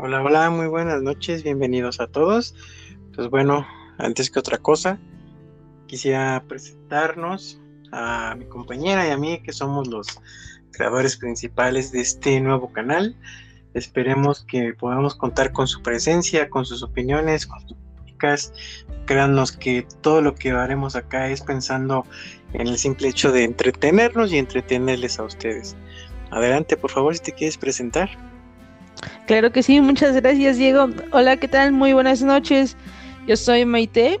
Hola, hola, muy buenas noches, bienvenidos a todos. Pues bueno, antes que otra cosa, quisiera presentarnos a mi compañera y a mí, que somos los creadores principales de este nuevo canal. Esperemos que podamos contar con su presencia, con sus opiniones, con sus críticas. Créanos que todo lo que haremos acá es pensando en el simple hecho de entretenernos y entretenerles a ustedes. Adelante, por favor, si te quieres presentar. Claro que sí, muchas gracias Diego. Hola, ¿qué tal? Muy buenas noches. Yo soy Maite.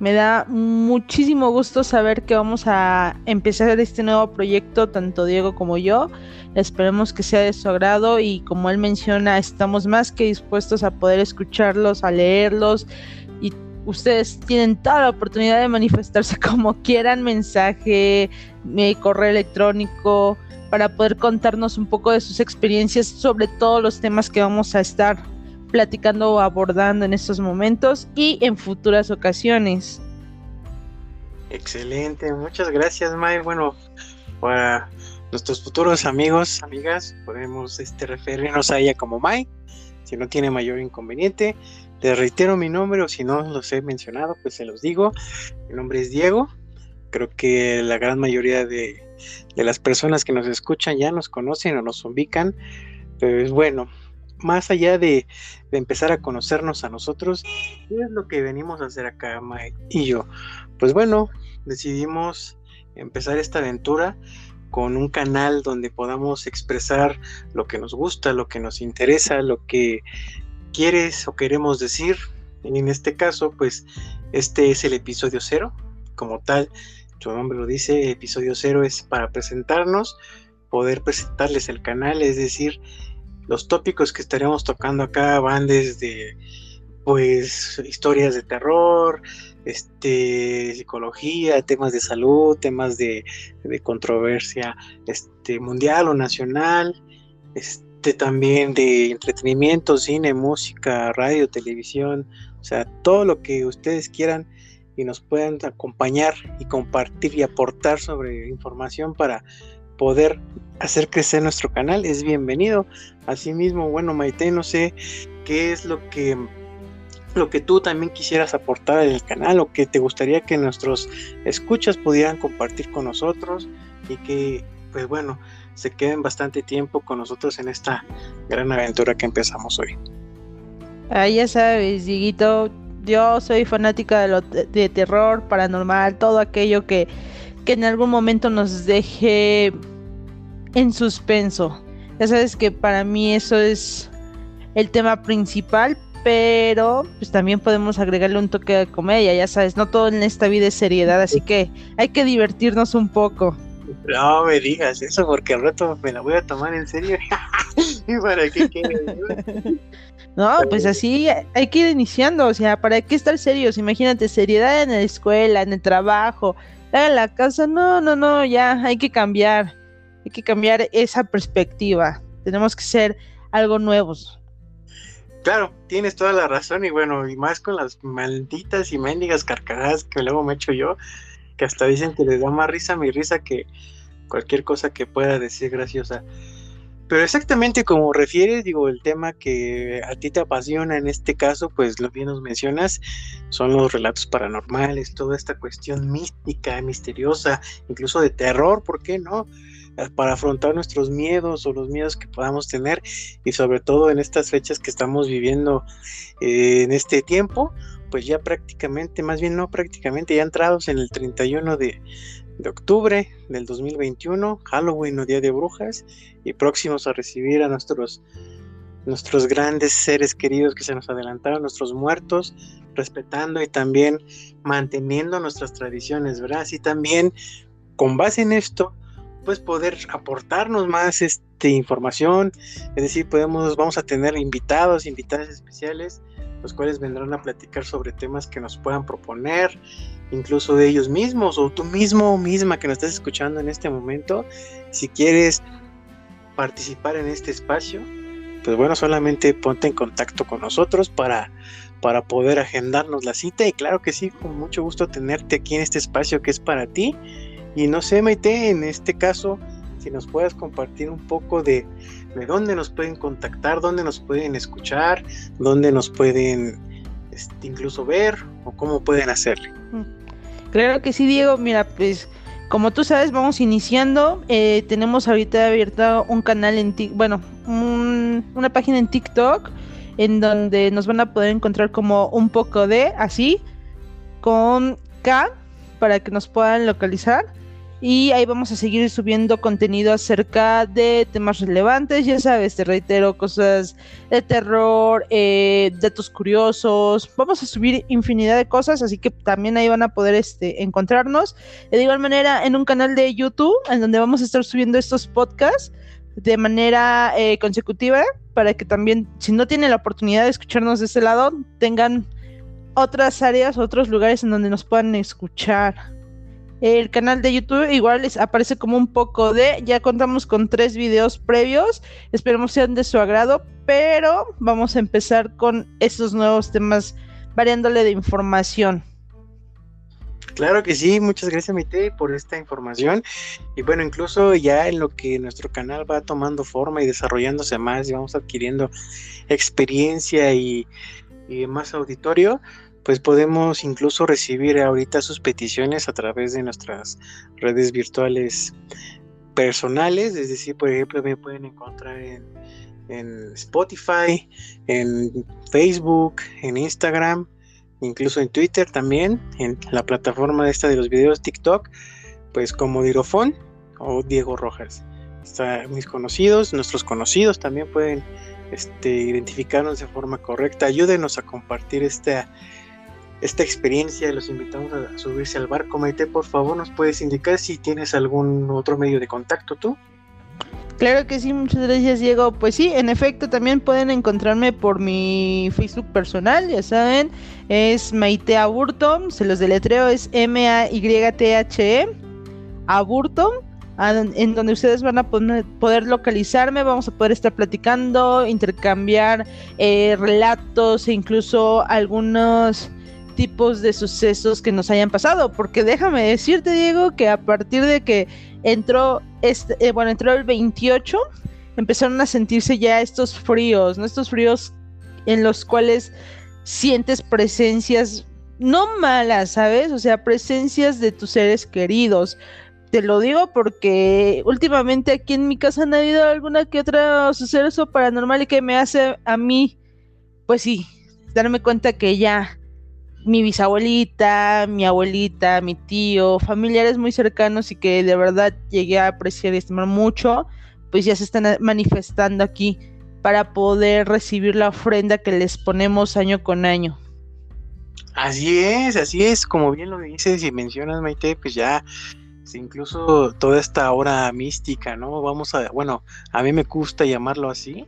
Me da muchísimo gusto saber que vamos a empezar este nuevo proyecto, tanto Diego como yo. Esperemos que sea de su agrado y como él menciona, estamos más que dispuestos a poder escucharlos, a leerlos y ustedes tienen toda la oportunidad de manifestarse como quieran, mensaje, correo electrónico, para poder contarnos un poco de sus experiencias sobre todos los temas que vamos a estar platicando o abordando en estos momentos y en futuras ocasiones. Excelente, muchas gracias May. Bueno, para nuestros futuros amigos, amigas, podemos este, referirnos a ella como May, si no tiene mayor inconveniente. Les reitero mi nombre o si no los he mencionado, pues se los digo. Mi nombre es Diego. Creo que la gran mayoría de de las personas que nos escuchan ya nos conocen o nos ubican, pero es bueno, más allá de, empezar a conocernos a nosotros, ¿qué es lo que venimos a hacer acá, Mike y yo? Pues bueno, decidimos empezar esta aventura con un canal donde podamos expresar lo que nos gusta, lo que nos interesa, lo que quieres o queremos decir. Y en este caso, pues este es el episodio cero. Como tal, su nombre lo dice, episodio cero es para presentarnos, poder presentarles el canal, es decir, los tópicos que estaremos tocando acá van desde pues historias de terror, este, psicología, temas de salud, temas de, de controversia este, mundial o nacional, este, también de entretenimiento, cine, música, radio, televisión, o sea, todo lo que ustedes quieran y nos puedan acompañar y compartir y aportar sobre información para poder hacer crecer nuestro canal es bienvenido. Asimismo, bueno, Maite, no sé qué es lo que lo que tú también quisieras aportar al canal o que te gustaría que nuestros escuchas pudieran compartir con nosotros y que pues bueno, se queden bastante tiempo con nosotros en esta gran aventura que empezamos hoy. Ah, ya sabes, Diguito, yo soy fanática de lo de terror, paranormal, todo aquello que, que en algún momento nos deje en suspenso. Ya sabes que para mí eso es el tema principal, pero pues también podemos agregarle un toque de comedia, ya sabes, no todo en esta vida es seriedad, así que hay que divertirnos un poco. No me digas eso porque al rato me la voy a tomar en serio. ¿Y para qué quieres? No, pues así hay que ir iniciando, o sea, ¿para qué estar serios? Imagínate, seriedad en la escuela, en el trabajo, en la casa, no, no, no, ya hay que cambiar, hay que cambiar esa perspectiva, tenemos que ser algo nuevos. Claro, tienes toda la razón y bueno, y más con las malditas y mendigas carcajadas que luego me echo yo, que hasta dicen que les da más risa mi risa que cualquier cosa que pueda decir graciosa. Pero exactamente como refieres, digo, el tema que a ti te apasiona en este caso, pues lo bien nos mencionas, son los relatos paranormales, toda esta cuestión mística, misteriosa, incluso de terror, ¿por qué no? Eh, para afrontar nuestros miedos o los miedos que podamos tener y sobre todo en estas fechas que estamos viviendo eh, en este tiempo, pues ya prácticamente, más bien no prácticamente, ya entrados en el 31 de, de octubre del 2021, Halloween o Día de Brujas, y próximos a recibir a nuestros, nuestros grandes seres queridos que se nos adelantaron, nuestros muertos, respetando y también manteniendo nuestras tradiciones, ¿verdad? Y también con base en esto, pues poder aportarnos más este, información, es decir, podemos, vamos a tener invitados, invitadas especiales, los cuales vendrán a platicar sobre temas que nos puedan proponer, incluso de ellos mismos o tú mismo o misma que nos estás escuchando en este momento, si quieres participar en este espacio, pues bueno, solamente ponte en contacto con nosotros para, para poder agendarnos la cita y claro que sí, con mucho gusto tenerte aquí en este espacio que es para ti. Y no sé, Maite, en este caso, si nos puedas compartir un poco de, de dónde nos pueden contactar, dónde nos pueden escuchar, dónde nos pueden este, incluso ver o cómo pueden hacerle. Claro que sí, Diego. Mira, pues como tú sabes, vamos iniciando. Eh, tenemos ahorita abierto un canal en TikTok, bueno, una página en TikTok en donde nos van a poder encontrar como un poco de así con K para que nos puedan localizar y ahí vamos a seguir subiendo contenido acerca de temas relevantes, ya sabes, te reitero, cosas de terror, eh, datos curiosos, vamos a subir infinidad de cosas, así que también ahí van a poder este, encontrarnos. De igual manera, en un canal de YouTube, en donde vamos a estar subiendo estos podcasts de manera eh, consecutiva, para que también, si no tienen la oportunidad de escucharnos de ese lado, tengan otras áreas, otros lugares en donde nos puedan escuchar. El canal de YouTube igual les aparece como un poco de, ya contamos con tres videos previos, esperemos sean de su agrado, pero vamos a empezar con estos nuevos temas variándole de información. Claro que sí, muchas gracias Mite por esta información. Y bueno, incluso ya en lo que nuestro canal va tomando forma y desarrollándose más y vamos adquiriendo experiencia y, y más auditorio, pues podemos incluso recibir ahorita sus peticiones a través de nuestras redes virtuales personales, es decir, por ejemplo, me pueden encontrar en, Spotify, en Facebook, en Instagram, incluso en Twitter también, en la plataforma esta de los videos TikTok, pues como Dirofón o Diego Rojas. Está, mis conocidos, nuestros conocidos también pueden este, identificarnos de forma correcta. Ayúdenos a compartir esta esta experiencia. Los invitamos a subirse al barco. Maite, por favor, nos puedes indicar si tienes algún otro medio de contacto tú. Claro que sí, muchas gracias Diego. Pues sí, en efecto también pueden encontrarme por mi Facebook personal, ya saben, es Maite Aburto, se los deletreo, es M-A-Y-T-H-E, Aburto, en donde ustedes van a poder localizarme, vamos a poder estar platicando, intercambiar eh, relatos e incluso algunos tipos de sucesos que nos hayan pasado, porque déjame decirte, Diego, que a partir de que entró este, eh, bueno, entró el 28, empezaron a sentirse ya estos fríos, ¿no? Estos fríos en los cuales sientes presencias no malas, ¿sabes? O sea, presencias de tus seres queridos. Te lo digo porque últimamente aquí en mi casa han habido alguna que otra suceso paranormal y que me hace a mí, pues sí, darme cuenta que ya mi bisabuelita, mi abuelita, mi tío, familiares muy cercanos y que de verdad llegué a apreciar y estimar mucho, pues ya se están manifestando aquí para poder recibir la ofrenda que les ponemos año con año. Así es, así es, como bien lo dices y mencionas, Maite, pues ya incluso toda esta hora mística, ¿no? Vamos a, bueno, a mí me gusta llamarlo así,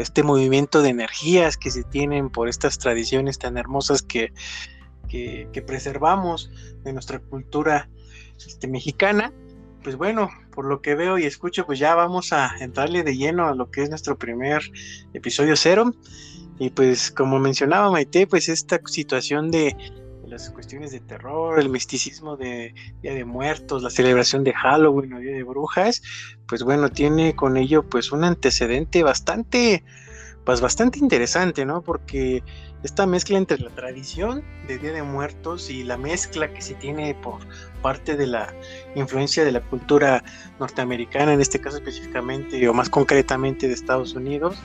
este movimiento de energías que se tienen por estas tradiciones tan hermosas que, que, preservamos de nuestra cultura este, mexicana. Pues bueno, por lo que veo y escucho, pues ya vamos a entrarle de lleno a lo que es nuestro primer episodio cero. Y pues como mencionaba Maite, pues esta situación de, las cuestiones de terror, el misticismo de Día de Muertos, la celebración de Halloween o Día de Brujas, pues bueno, tiene con ello pues un antecedente bastante, pues bastante interesante, ¿no? Porque esta mezcla entre la tradición de Día de Muertos y la mezcla que se tiene por parte de la influencia de la cultura norteamericana, en este caso específicamente o más concretamente de Estados Unidos,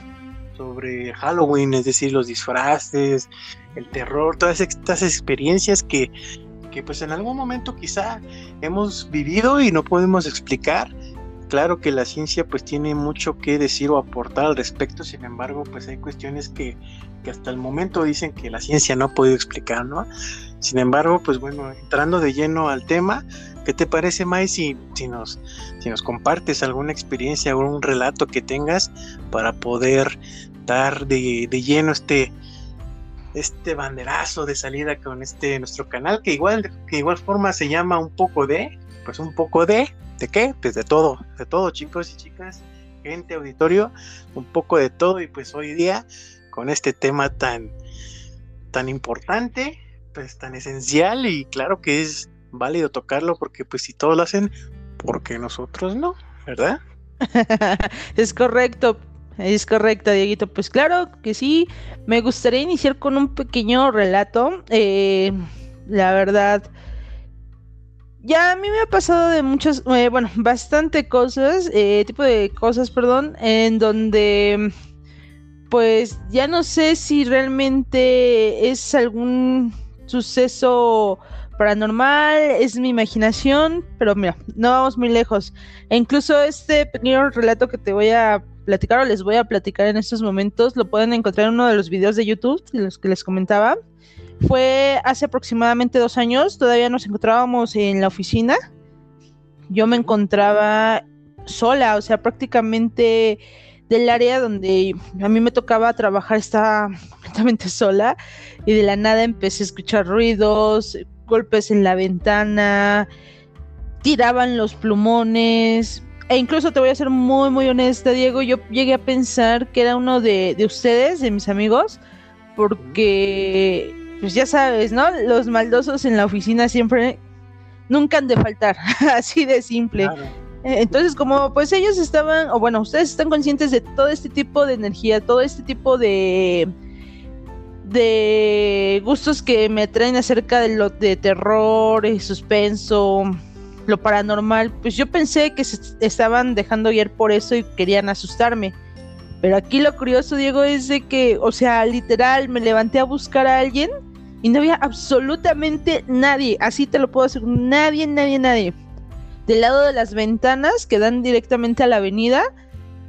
sobre Halloween, es decir, los disfraces, el terror, todas estas experiencias que, que pues en algún momento quizá hemos vivido y no podemos explicar. Claro que la ciencia pues tiene mucho que decir o aportar al respecto, sin embargo pues hay cuestiones que, que hasta el momento dicen que la ciencia no ha podido explicar, ¿no? Sin embargo, pues bueno, entrando de lleno al tema, ¿qué te parece, Mai, si, nos, si nos compartes alguna experiencia o un relato que tengas para poder dar de, de lleno este, este banderazo de salida con este nuestro canal que igual que igual forma se llama un poco de pues un poco de de qué pues de todo de todo chicos y chicas gente auditorio un poco de todo y pues hoy día con este tema tan tan importante pues tan esencial y claro que es válido tocarlo porque pues si todos lo hacen porque nosotros no ¿verdad? es correcto, es correcto, Dieguito. Pues claro que sí, me gustaría iniciar con un pequeño relato. Eh, la verdad, ya a mí me ha pasado de muchas, eh, bueno, bastante cosas, eh, tipo de cosas, perdón, en donde pues ya no sé si realmente es algún suceso paranormal, es mi imaginación, pero mira, no vamos muy lejos. E incluso este pequeño relato que te voy a platicar o les voy a platicar en estos momentos, lo pueden encontrar en uno de los videos de YouTube, de los que les comentaba. Fue hace aproximadamente dos años, todavía nos encontrábamos en la oficina. Yo me encontraba sola, o sea, prácticamente del área donde a mí me tocaba trabajar estaba completamente sola y de la nada empecé a escuchar ruidos, golpes en la ventana, tiraban los plumones, e incluso te voy a ser muy, muy honesta, Diego, yo llegué a pensar que era uno de, de ustedes, de mis amigos, porque pues ya sabes, ¿no? Los maldosos en la oficina siempre nunca han de faltar, así de simple. Eh, entonces, como pues ellos estaban, o bueno, ustedes están conscientes de todo este tipo de energía, todo este tipo de de gustos que me traen acerca de lo de terror y suspenso, lo paranormal, pues yo pensé que se estaban dejando guiar por eso y querían asustarme. Pero aquí lo curioso, Diego, es de que, o sea, literal, me levanté a buscar a alguien y no había absolutamente nadie, así te lo puedo decir, nadie, nadie, nadie. Del lado de las ventanas que dan directamente a la avenida,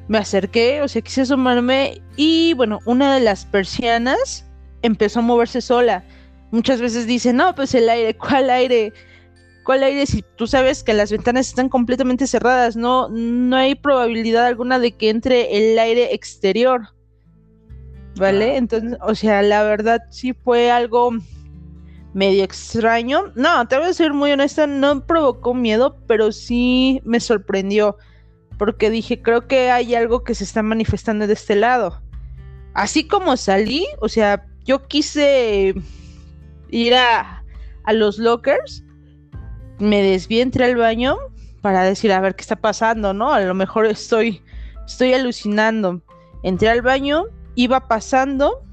me acerqué, o sea, quise asomarme y bueno, una de las persianas empezó a moverse sola. Muchas veces dicen, no, pues el aire, ¿cuál aire? ¿Cuál aire? Si tú sabes que las ventanas están completamente cerradas, no, no hay probabilidad alguna de que entre el aire exterior. ¿vale? Entonces, o sea, la verdad sí fue algo medio extraño. No, te voy a ser muy honesta, no provocó miedo, pero sí me sorprendió. Porque dije, creo que hay algo que se está manifestando de este lado. Así como salí, o sea, yo quise ir a, a los lockers, me desvié, entré al baño para decir, a ver qué está pasando, ¿no? A lo mejor estoy, estoy alucinando. Entré al baño, iba pasando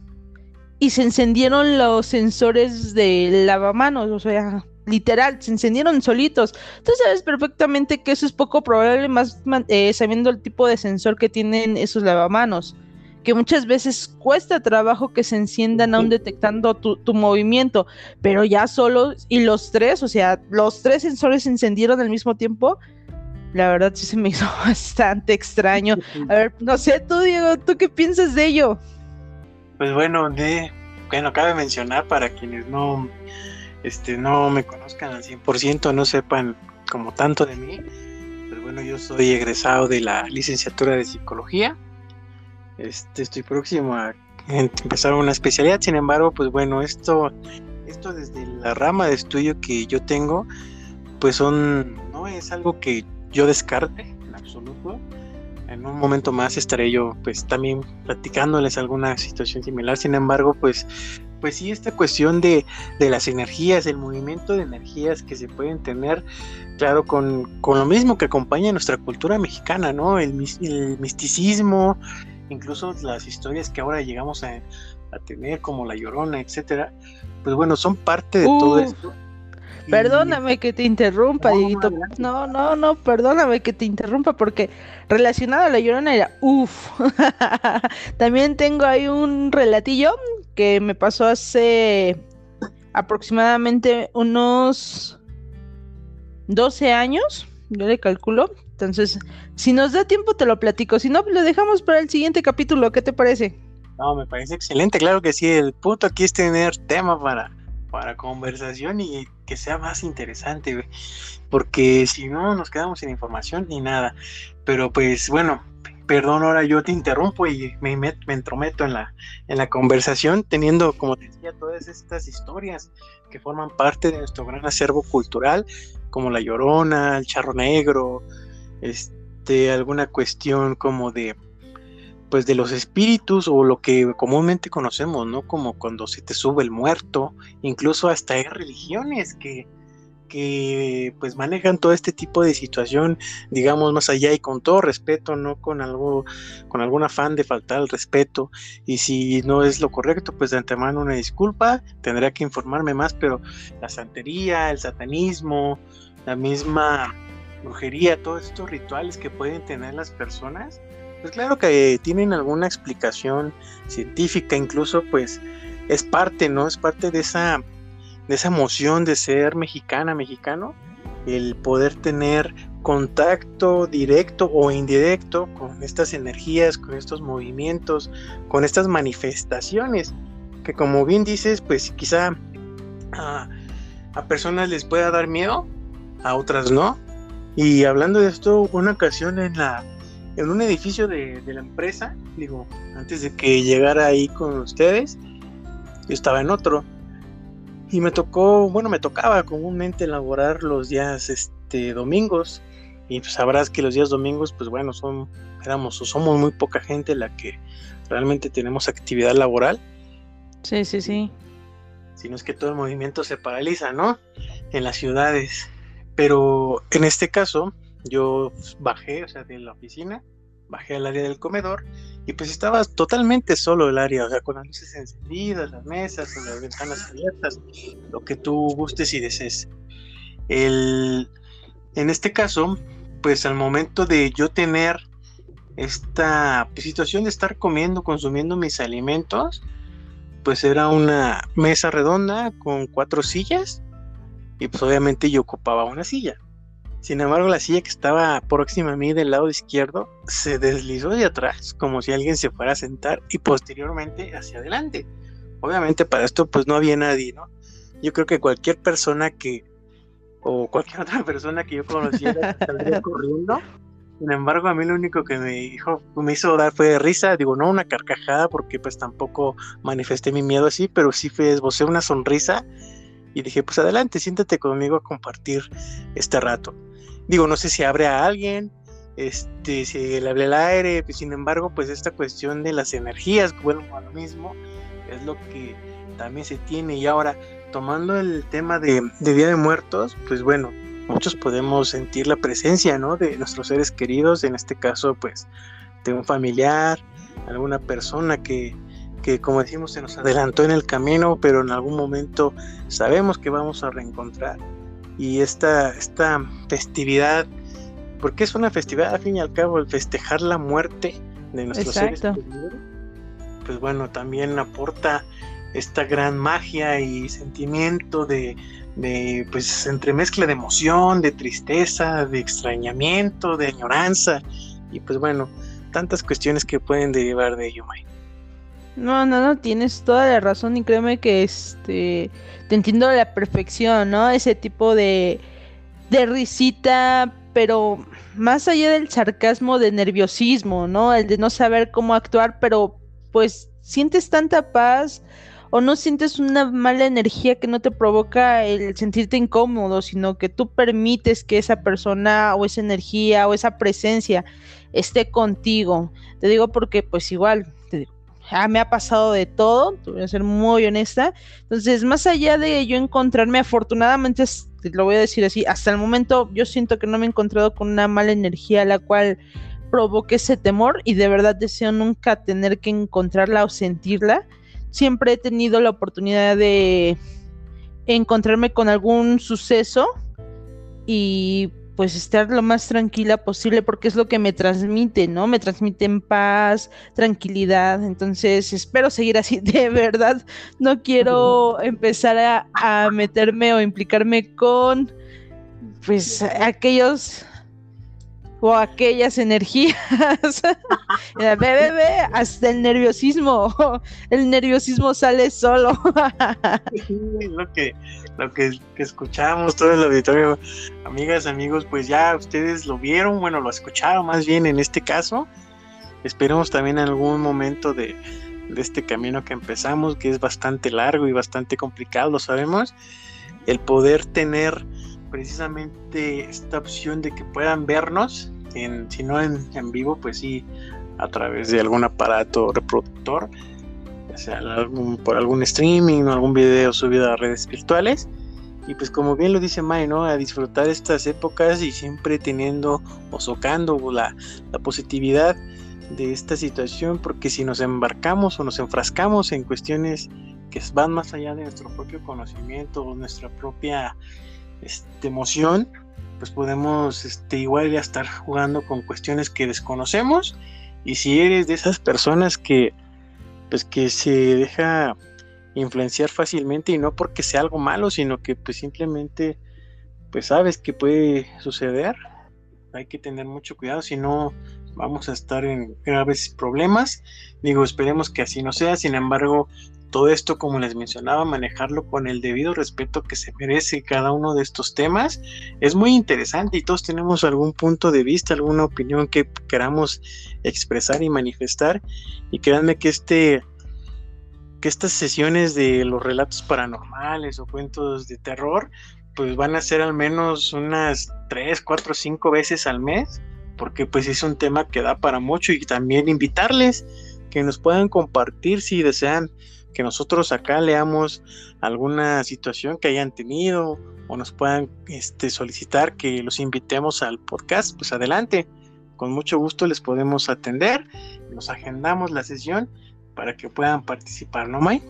y se encendieron los sensores de lavamanos, o sea, literal, se encendieron solitos. Tú sabes perfectamente que eso es poco probable, más eh, sabiendo el tipo de sensor que tienen esos lavamanos, que muchas veces cuesta trabajo que se enciendan aún detectando tu, tu movimiento, pero ya solo, y los tres, o sea, los tres sensores se encendieron al mismo tiempo. La verdad sí se me hizo bastante extraño. A ver, no sé, tú Diego, ¿tú qué piensas de ello? Pues bueno, de, bueno, cabe mencionar para quienes no, este, no me conozcan al 100%, no sepan como tanto de mí, pues bueno, yo soy egresado de la licenciatura de psicología. Este, estoy próximo a empezar una especialidad, sin embargo, pues bueno, esto, esto desde la rama de estudio que yo tengo, pues son, no es algo que yo descarte en absoluto. En un momento más estaré yo pues también platicándoles alguna situación similar. Sin embargo, pues, pues sí, esta cuestión de, las energías, el movimiento de energías que se pueden tener, claro, con, lo mismo que acompaña nuestra cultura mexicana, ¿no? El, misticismo, incluso las historias que ahora llegamos a, tener, como La Llorona, etcétera, pues bueno, son parte de todo esto Perdóname que te interrumpa, Dieguito. No, no, no, perdóname que te interrumpa porque relacionado a la llorona era uff. También tengo ahí un relatillo que me pasó hace aproximadamente unos 12 años, yo le calculo. Entonces, si nos da tiempo te lo platico, si no, lo dejamos para el siguiente capítulo, ¿qué te parece? No, me parece excelente, claro que sí, el punto aquí es tener tema para para conversación y que sea más interesante, porque si no nos quedamos sin información ni nada. Pero pues bueno, perdón, ahora yo te interrumpo y me, me, entrometo en la, en la conversación, teniendo, como te decía, todas estas historias que forman parte de nuestro gran acervo cultural, como La Llorona, el Charro Negro, este, alguna cuestión como de pues de los espíritus o lo que comúnmente conocemos, ¿no? Como cuando se te sube el muerto, incluso hasta hay religiones que, que pues manejan todo este tipo de situación, digamos más allá y con todo respeto, no con algo, con algún afán de faltar al respeto. Y si no es lo correcto, pues de antemano una disculpa, tendría que informarme más, pero la santería, el satanismo, la misma brujería, todos estos rituales que pueden tener las personas, pues claro que tienen alguna explicación científica, incluso pues es parte, ¿no? Es parte de esa esa emoción de ser mexicana, mexicano, el poder tener contacto directo o indirecto con estas energías, con estos movimientos, con estas manifestaciones, que como bien dices, pues quizá a, personas les pueda dar miedo, a otras no. Y hablando de esto, una ocasión en la en un edificio de, de la empresa, digo, antes de que llegara ahí con ustedes, yo estaba en otro y me tocó, bueno, me tocaba comúnmente elaborar los días este, domingos. Y pues sabrás que los días domingos, pues bueno, son, éramos o somos muy poca gente la que realmente tenemos actividad laboral. Sí, sí, sí. Si no es que todo el movimiento se paraliza, ¿no? En las ciudades. Pero en este caso, yo bajé, o sea, de la oficina, bajé al área del comedor y pues estaba totalmente solo el área, o sea, con las luces encendidas, las mesas, con las ventanas abiertas, lo que tú gustes y desees. El, en este caso, pues al momento de yo tener esta pues, situación de estar comiendo, consumiendo mis alimentos, pues era una mesa redonda con cuatro sillas y pues obviamente yo ocupaba una silla. Sin embargo, la silla que estaba próxima a mí del lado izquierdo se deslizó de atrás, como si alguien se fuera a sentar, y posteriormente hacia adelante. Obviamente para esto pues no había nadie, ¿no? Yo creo que cualquier persona que, o cualquier otra persona que yo conociera saldría corriendo. Sin embargo, a mí lo único que me dijo, me hizo dar fue de risa, digo, no una carcajada, porque pues tampoco manifesté mi miedo así, pero sí fue esbocé una sonrisa y dije, pues adelante, siéntate conmigo a compartir este rato. Digo, no sé si abre a alguien, este, si le hable el aire, pues, sin embargo, pues esta cuestión de las energías, bueno, a lo mismo, es lo que también se tiene. Y ahora, tomando el tema de, Día de Muertos, pues bueno, muchos podemos sentir la presencia, ¿no? De nuestros seres queridos, en este caso, pues, de un familiar, alguna persona que, que como decimos se nos adelantó en el camino, pero en algún momento sabemos que vamos a reencontrar y esta, esta festividad, porque es una festividad al fin y al cabo, el festejar la muerte de nuestros seres pues bueno, también aporta esta gran magia y sentimiento de, de, pues, entremezcla de emoción, de tristeza, de extrañamiento, de añoranza, y pues bueno, tantas cuestiones que pueden derivar de ello, Mike. No, no, no, tienes toda la razón y créeme que este te entiendo a la perfección, ¿no? Ese tipo de, de risita, pero más allá del sarcasmo, de nerviosismo, ¿no? El de no saber cómo actuar, pero pues sientes tanta paz o no sientes una mala energía que no te provoca el sentirte incómodo, sino que tú permites que esa persona o esa energía o esa presencia esté contigo. Te digo porque pues igual, Ah, me ha pasado de todo, voy a ser muy honesta. Entonces, más allá de yo encontrarme, afortunadamente, lo voy a decir así, hasta el momento yo siento que no me he encontrado con una mala energía la cual provoque ese temor y de verdad deseo nunca tener que encontrarla o sentirla. Siempre he tenido la oportunidad de encontrarme con algún suceso y pues estar lo más tranquila posible porque es lo que me transmite, ¿no? Me transmite en paz, tranquilidad. Entonces espero seguir así. De verdad, no quiero empezar a, a meterme o implicarme con pues aquellos o aquellas energías. ve, ve, hasta el nerviosismo. El nerviosismo sale solo. lo que, lo que, escuchamos, todo el auditorio, amigas, amigos, pues ya ustedes lo vieron, bueno, lo escucharon más bien en este caso. Esperemos también en algún momento de, de este camino que empezamos, que es bastante largo y bastante complicado, lo sabemos, el poder tener precisamente esta opción de que puedan vernos, en, si no en, en, vivo, pues sí, a través de algún aparato reproductor, ya sea por algún streaming o algún video subido a redes virtuales. y pues como bien lo dice May, ¿no? A disfrutar estas épocas y siempre teniendo o socando la, la positividad de esta situación, porque si nos embarcamos o nos enfrascamos en cuestiones que van más allá de nuestro propio conocimiento o nuestra propia este, emoción, pues podemos este, igual ya estar jugando con cuestiones que desconocemos y si eres de esas personas que pues que se deja influenciar fácilmente y no porque sea algo malo, sino que pues simplemente pues sabes que puede suceder. Hay que tener mucho cuidado, si no vamos a estar en graves problemas. Digo, esperemos que así no sea. Sin embargo, todo esto, como les mencionaba, manejarlo con el debido respeto que se merece cada uno de estos temas es muy interesante y todos tenemos algún punto de vista, alguna opinión que queramos expresar y manifestar. Y créanme que este que estas sesiones de los relatos paranormales o cuentos de terror, pues van a ser al menos unas 3, 4, 5 veces al mes, porque pues es un tema que da para mucho y también invitarles que nos puedan compartir si desean que nosotros acá leamos alguna situación que hayan tenido o nos puedan este, solicitar que los invitemos al podcast, pues adelante, con mucho gusto les podemos atender, nos agendamos la sesión para que puedan participar, ¿no, May?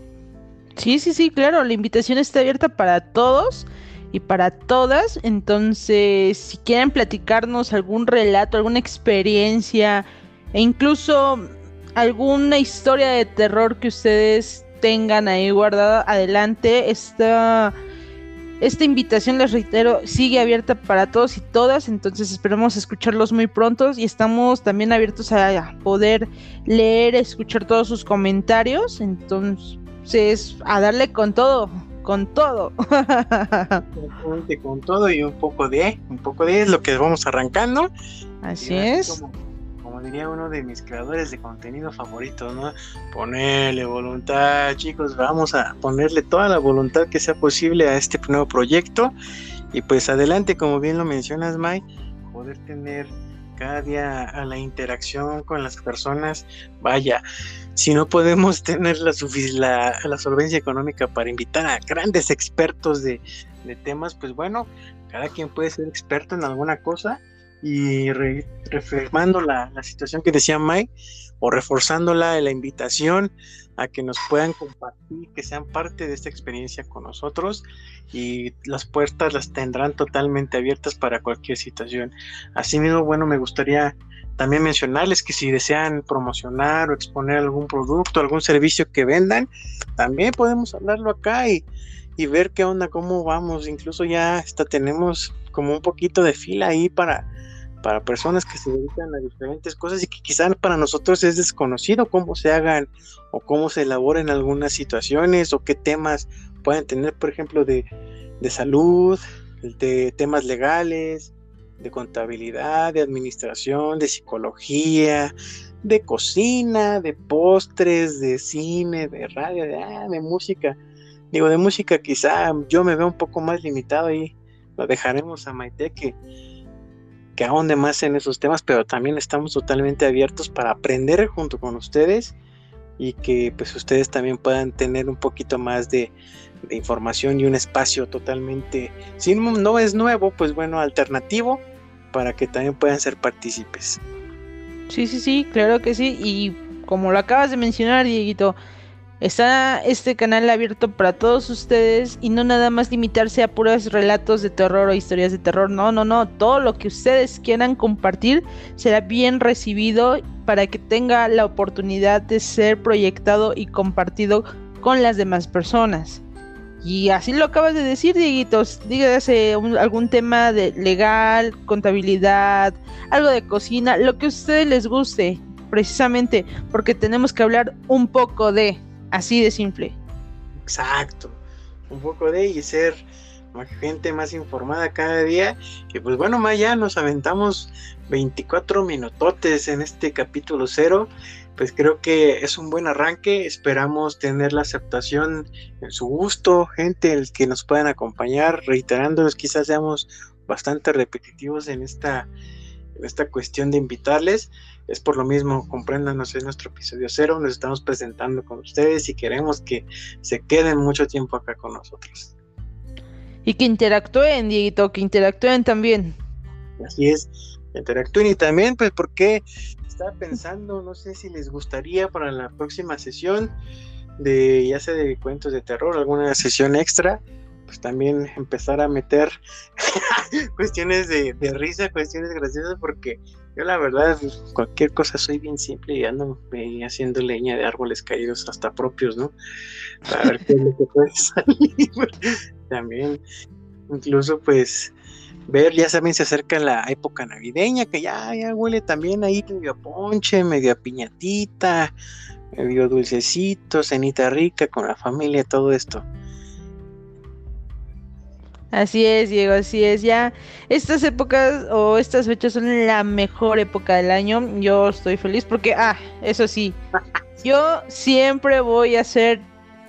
Sí, sí, sí, claro, la invitación está abierta para todos y para todas, entonces si quieren platicarnos algún relato, alguna experiencia e incluso alguna historia de terror que ustedes tengan ahí guardada, adelante. Esta, esta invitación, les reitero, sigue abierta para todos y todas, entonces esperamos escucharlos muy pronto y estamos también abiertos a poder leer, escuchar todos sus comentarios, entonces a darle con todo. Con todo. con todo y un poco de, un poco de es lo que vamos arrancando. Así es diría uno de mis creadores de contenido favoritos, ¿no? Ponerle voluntad, chicos, vamos a ponerle toda la voluntad que sea posible a este nuevo proyecto. Y pues adelante, como bien lo mencionas, Mike, poder tener cada día a la interacción con las personas, vaya, si no podemos tener la, la, la solvencia económica para invitar a grandes expertos de, de temas, pues bueno, cada quien puede ser experto en alguna cosa y re, la, la, situación que decía Mike o reforzándola la invitación a que nos puedan compartir, que sean parte de esta experiencia con nosotros y las puertas las tendrán totalmente abiertas para cualquier situación. Asimismo, bueno, me gustaría también mencionarles que si desean promocionar o exponer algún producto, algún servicio que vendan, también podemos hablarlo acá y, y ver qué onda, cómo vamos. Incluso ya hasta tenemos como un poquito de fila ahí para para personas que se dedican a diferentes cosas y que quizás para nosotros es desconocido cómo se hagan o cómo se elaboran algunas situaciones o qué temas pueden tener, por ejemplo, de, de salud, de temas legales, de contabilidad, de administración, de psicología, de cocina, de postres, de cine, de radio, de, ah, música. Digo, de música quizá yo me veo un poco más limitado y lo dejaremos a Maite que que ahonde más en esos temas, pero también estamos totalmente abiertos para aprender junto con ustedes y que pues ustedes también puedan tener un poquito más de, información y un espacio totalmente, si no es nuevo, pues bueno, alternativo para que también puedan ser partícipes. Sí, sí, sí, claro que sí. Y como lo acabas de mencionar, Dieguito, Está este canal abierto para todos ustedes y no nada más limitarse a puros relatos de terror o historias de terror. No, no, no. Todo lo que ustedes quieran compartir será bien recibido para que tenga la oportunidad de ser proyectado y compartido con las demás personas. Y así lo acabas de decir, Dieguitos. Dígase algún tema de legal, contabilidad, algo de cocina, lo que a ustedes les guste, precisamente porque tenemos que hablar un poco de. Así de simple. Exacto. Un poco de y ser gente más informada cada día. Y pues bueno, más ya nos aventamos 24 minutotes en este capítulo cero. Pues creo que es un buen arranque. Esperamos tener la aceptación en su gusto, gente el que nos puedan acompañar, reiterándonos, quizás seamos bastante repetitivos en esta, en esta cuestión de invitarles es por lo mismo, compréndanos, es nuestro episodio cero, nos estamos presentando con ustedes y queremos que se queden mucho tiempo acá con nosotros. Y que interactúen, Dieguito, que interactúen también. Así es, interactúen y también, pues, porque estaba pensando, no sé si les gustaría para la próxima sesión de, ya sea de cuentos de terror, alguna sesión extra, pues también empezar a meter cuestiones de, risa, cuestiones graciosas, porque yo la verdad, cualquier cosa soy bien simple y ando haciendo leña de árboles caídos hasta propios, ¿no? Para ver qué es lo que puede salir. también, incluso pues ver, ya saben, se acerca la época navideña, que ya, ya huele también ahí medio ponche, medio piñatita, medio dulcecito, cenita rica con la familia, todo esto. Así es, Diego, así es. Ya estas épocas o estas fechas son la mejor época del año. Yo estoy feliz porque, ah, eso sí, yo siempre voy a ser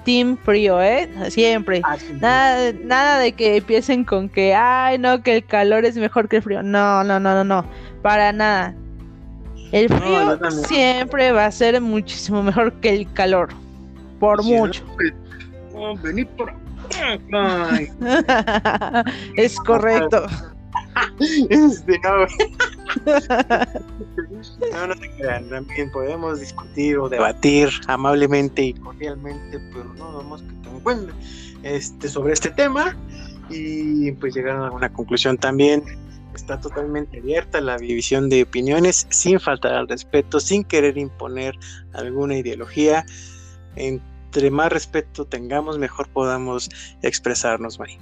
team frío, ¿eh? Siempre. Ah, nada, nada de que empiecen con que, ay, no, que el calor es mejor que el frío. No, no, no, no, no. Para nada. El frío siempre va a ser muchísimo mejor que el calor. Por mucho. es correcto. Este, no. no, se crean, también podemos discutir o debatir amablemente y cordialmente, pero no vamos que te este, sobre este tema y pues llegar a una conclusión también. Está totalmente abierta la división de opiniones sin faltar al respeto, sin querer imponer alguna ideología. En entre más respeto tengamos, mejor podamos expresarnos, May.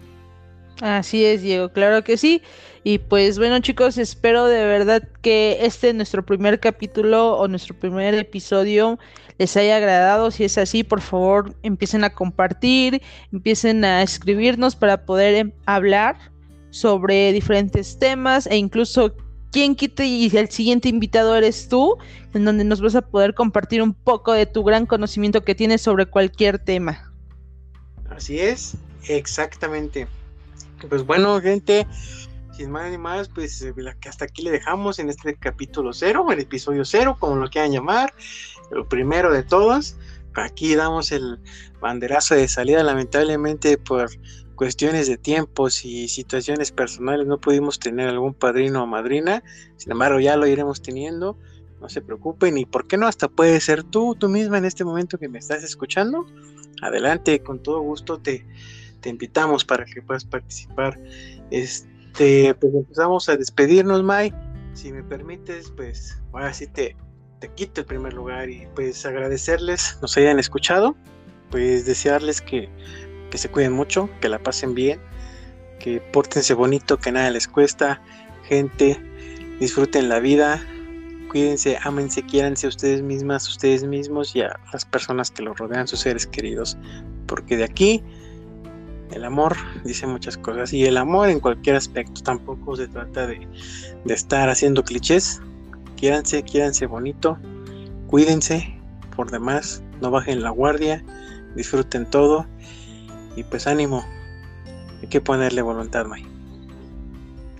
Así es, Diego, claro que sí. Y pues bueno, chicos, espero de verdad que este nuestro primer capítulo o nuestro primer episodio les haya agradado. Si es así, por favor, empiecen a compartir, empiecen a escribirnos para poder em, hablar sobre diferentes temas e incluso quién quite y el siguiente invitado eres tú, en donde nos vas a poder compartir un poco de tu gran conocimiento que tienes sobre cualquier tema. Así es, exactamente. Pues bueno, gente, sin más ni más, pues eh, hasta aquí le dejamos en este capítulo cero, el episodio cero, como lo quieran llamar, el primero de todos. Aquí damos el banderazo de salida, lamentablemente por cuestiones de tiempos y situaciones personales no pudimos tener algún padrino o madrina, sin embargo ya lo iremos teniendo, no se preocupen y por qué no, hasta puede ser tú, tú misma en este momento que me estás escuchando, adelante, con todo gusto te, te invitamos para que puedas participar. Este, pues empezamos a despedirnos, Mai, si me permites, pues ahora sí te, te quito el primer lugar y pues agradecerles nos hayan escuchado, pues desearles que que se cuiden mucho, que la pasen bien, que pórtense bonito, que nada les cuesta, gente, disfruten la vida, cuídense, ámense, quiéranse ustedes mismas, ustedes mismos y a las personas que los rodean, sus seres queridos, porque de aquí el amor dice muchas cosas y el amor en cualquier aspecto. Tampoco se trata de, de estar haciendo clichés, quiéranse, quiéranse bonito, cuídense por demás, no bajen la guardia, disfruten todo y pues ánimo, hay que ponerle voluntad, May.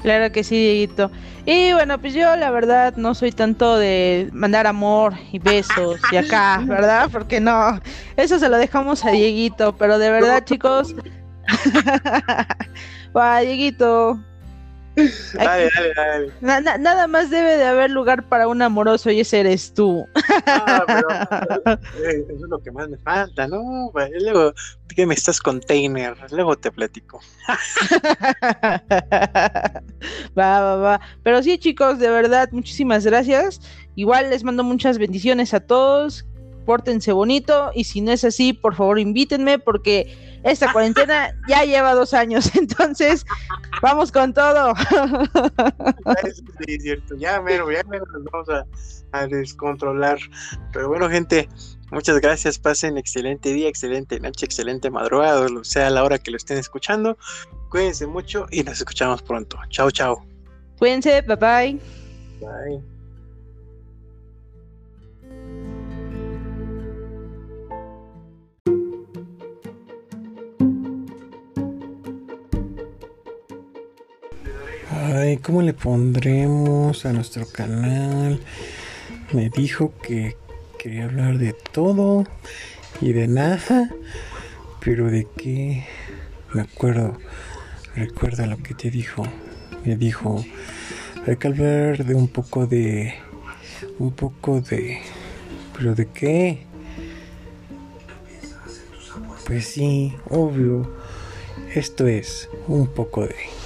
Claro que sí, Dieguito. Y bueno, pues yo la verdad no soy tanto de mandar amor y besos y acá, ¿verdad? Porque no, eso se lo dejamos a Dieguito, pero de verdad, chicos. Va, Dieguito, Dale, dale, dale. nada más debe de haber lugar para un amoroso y ese eres tú. Ah, eh, eso es lo que más me falta, ¿no? Luego, que me estás container, luego te platico. va, va, va. Pero sí, chicos, de verdad, muchísimas gracias. Igual les mando muchas bendiciones a todos. Pórtense bonito y si no es así, por favor invítenme porque esta cuarentena ya lleva dos años, entonces vamos con todo. Sí, es cierto, ya mero, ya mero nos vamos a, descontrolar. Pero bueno, gente, muchas gracias, pasen excelente día, excelente noche, excelente madrugada, o sea la hora que lo estén escuchando. Cuídense mucho y nos escuchamos pronto. Chao, chao. Cuídense, bye bye. Bye. Ay, ¿cómo le pondremos a nuestro canal? Me dijo que quería hablar de todo y de nada, pero de qué me acuerdo. recuerda lo que te dijo. Me dijo, hay que hablar de un poco de... Un poco de... ¿Pero de qué? Pues sí, obvio. Esto es un poco de...